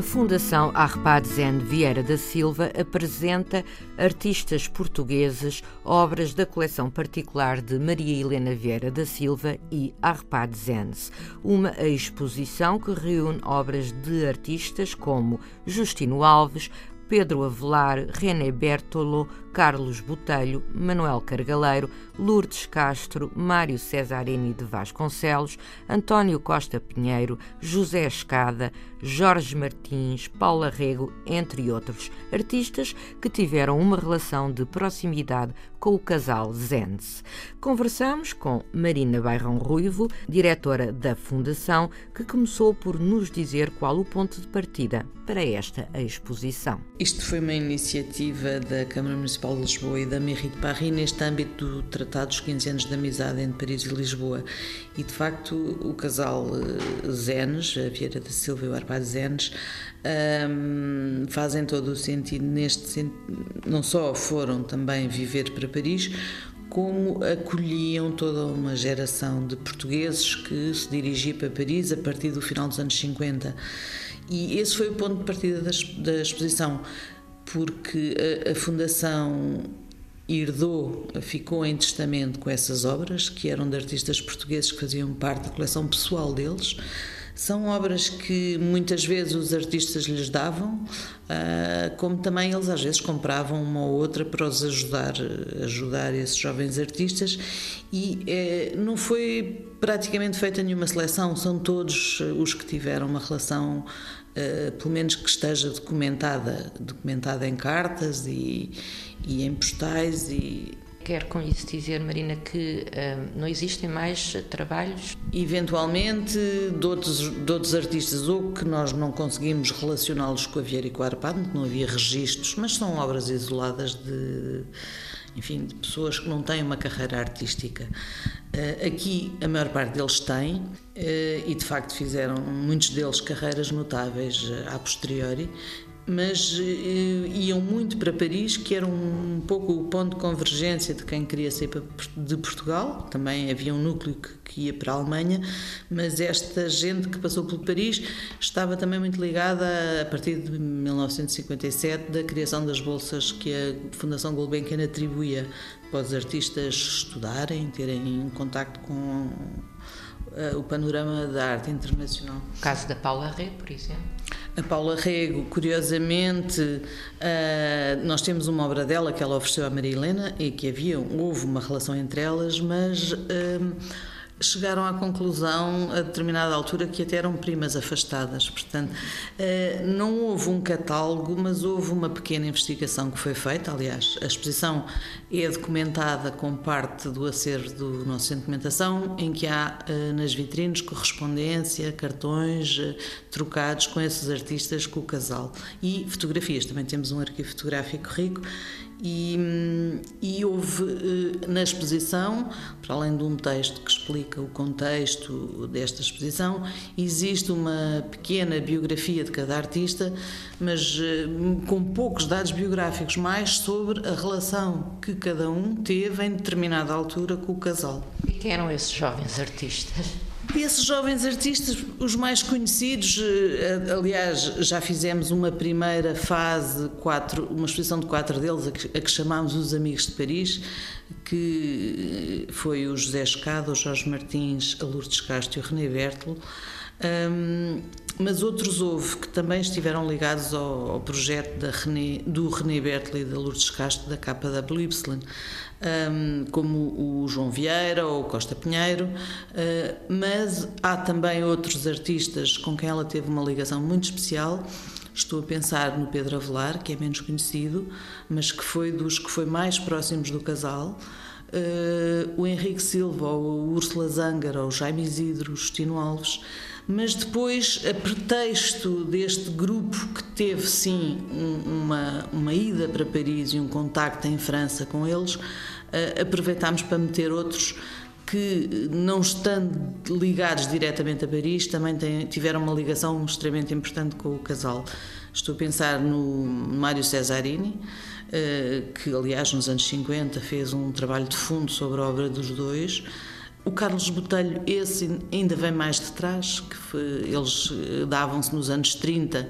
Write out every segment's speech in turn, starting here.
A Fundação Arpadzen Vieira da Silva apresenta artistas portugueses, obras da coleção particular de Maria Helena Vieira da Silva e Arpadzens, uma exposição que reúne obras de artistas como Justino Alves, Pedro Avelar, René Bertolo, Carlos Botelho, Manuel Cargaleiro, Lourdes Castro, Mário Cesarini de Vasconcelos, António Costa Pinheiro, José Escada, Jorge Martins, Paula Rego, entre outros artistas que tiveram uma relação de proximidade com o casal Zenz. Conversamos com Marina Bairrão Ruivo, diretora da Fundação, que começou por nos dizer qual o ponto de partida para esta exposição. Isto foi uma iniciativa da Câmara Municipal de Lisboa e da Mairie de Paris neste âmbito do Tratado dos 15 anos de amizade entre Paris e Lisboa. E de facto o casal eh, Zenes, a Vieira da Silva e o Arpad Zenes, um, fazem todo o sentido neste não só foram também viver para Paris, como acolhiam toda uma geração de portugueses que se dirigia para Paris a partir do final dos anos 50. E esse foi o ponto de partida da, da exposição, porque a, a Fundação herdou, ficou em testamento com essas obras, que eram de artistas portugueses que faziam parte da coleção pessoal deles. São obras que muitas vezes os artistas lhes davam, ah, como também eles às vezes compravam uma ou outra para os ajudar, ajudar esses jovens artistas. E eh, não foi praticamente feita nenhuma seleção, são todos os que tiveram uma relação Uh, pelo menos que esteja documentada, documentada em cartas e, e em postais e Quer com isso dizer, Marina, que uh, não existem mais trabalhos? Eventualmente, de outros, de outros artistas, ou que nós não conseguimos relacioná-los com a Vieira e com a Arpado, não havia registros, mas são obras isoladas de, enfim, de pessoas que não têm uma carreira artística. Uh, aqui, a maior parte deles tem, uh, e de facto fizeram, muitos deles, carreiras notáveis a posteriori, mas uh, iam muito para Paris, que era um, pouco o ponto de convergência de quem queria sair de Portugal. Também havia um núcleo que, que, ia para a Alemanha, mas esta gente que passou por Paris estava também muito ligada a, partir de 1957 da criação das bolsas que a Fundação Gulbenkian atribuía para os artistas estudarem, terem contacto com uh, o panorama da arte internacional. O caso da Paula Rê, por exemplo. A Paula Rego, curiosamente, uh, nós temos uma obra dela que ela ofereceu à Maria Helena e que havia, houve uma relação entre elas, mas. Chegaram à conclusão a determinada altura que até eram primas afastadas. Portanto, eh, não houve um catálogo, mas houve uma pequena investigação que foi feita. Aliás, a exposição é documentada com parte do acervo do nosso centro de documentação, em que há eh, nas vitrines correspondência, cartões eh, trocados com esses artistas, com o casal. E fotografias. Também temos um arquivo fotográfico rico e, e, houve eh, na exposição, para além de um texto que explica o contexto desta exposição, existe uma pequena biografia de cada artista, mas eh, com poucos dados biográficos, mais sobre a relação que cada um teve em determinada altura com o casal. E quem eram esses jovens artistas? Esses jovens artistas, os mais conhecidos, eh, aliás, já fizemos uma primeira fase, quatro, uma exposição de quatro deles, a que, a que chamámos Os Amigos de Paris, que foi o José Escada, o Jorge Martins, a Lourdes Castro e o René Bertolo. Um, mas outros houve que também estiveram ligados ao, ao projeto da René, do René Bertolo e da Lourdes Castro da KWY, um, como o João Vieira ou o Costa Pinheiro, uh, mas há também outros artistas com quem ela teve uma ligação muito especial. Estou a pensar no Pedro Avelar, que é menos conhecido, mas que foi dos que foi mais próximos do casal. Uh, o Henrique Silva, ou o Úrsula Zangara, ou o Jaime Isidro, o Justino Alves, mas depois, a pretexto deste grupo que teve sim uma, uma ida para Paris e um contacto em França com eles, uh, aproveitámos para meter outros que, não estando ligados diretamente a Paris, também têm, tiveram uma ligação extremamente importante com o casal. Estou a pensar no Mário Cesarini, uh, que aliás nos anos 50 fez um trabalho de fundo sobre a obra dos dois. O Carlos Botelho, esse ainda vem mais de trás, que foi, eles eh, davam-se nos anos 30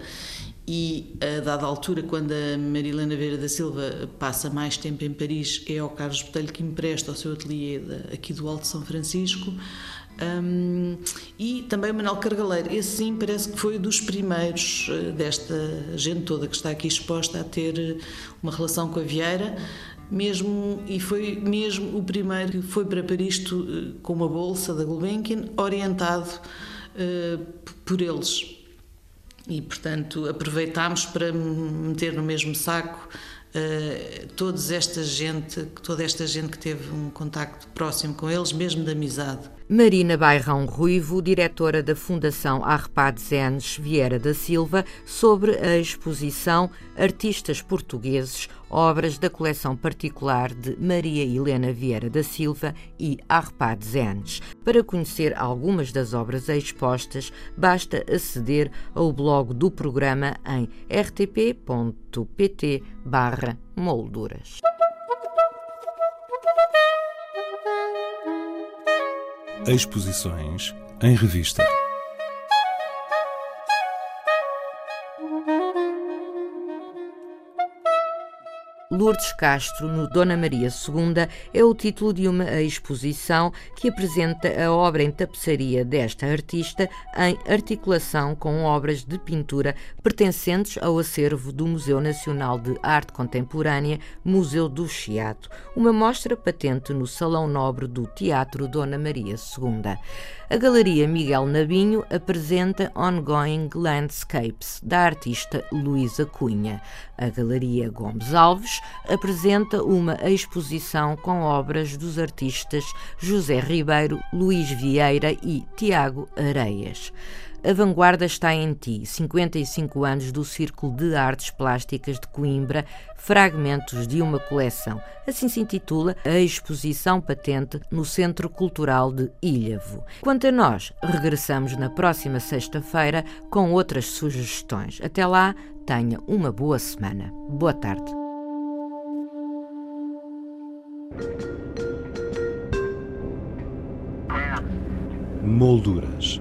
e a dada altura, quando a Marilena Vera da Silva passa mais tempo em Paris, é ao Carlos Botelho que empresta o seu ateliê aqui do Alto São Francisco. Um, e também o Manuel Cargaleiro, esse sim parece que foi dos primeiros eh, desta gente toda que está aqui exposta a ter eh, uma relação com a Vieira. Mesmo e foi mesmo o primeiro que foi para Paris eh, com uma bolsa da Gulbenkian orientado uh, por eles. E portanto aproveitámos para meter no mesmo saco uh, toda esta gente toda esta gente que teve um contacto próximo com eles mesmo de amizade. Marina Bairrão Ruivo, diretora da Fundação Arpad Zenes Vieira da Silva, sobre a exposição Artistas Portugueses, obras da coleção particular de Maria Helena Vieira da Silva e Arpad Zenes. Para conhecer algumas das obras expostas, basta aceder ao blog do programa em rtp.pt molduras. Exposições em revista. Lourdes Castro, no Dona Maria II, é o título de uma exposição que apresenta a obra em tapeçaria desta artista em articulação com obras de pintura pertencentes ao acervo do Museu Nacional de Arte Contemporânea, Museu do Chiado, uma mostra patente no Salão Nobre do Teatro Dona Maria II. A Galeria Miguel Nabinho apresenta Ongoing Landscapes, da artista Luísa Cunha. A Galeria Gomes Alves apresenta uma exposição com obras dos artistas José Ribeiro, Luís Vieira e Tiago Areias. A Vanguarda está em ti, 55 anos do Círculo de Artes Plásticas de Coimbra, fragmentos de uma coleção. Assim se intitula a exposição patente no Centro Cultural de Ilhavo. Quanto a nós, regressamos na próxima sexta-feira com outras sugestões. Até lá, tenha uma boa semana. Boa tarde. Molduras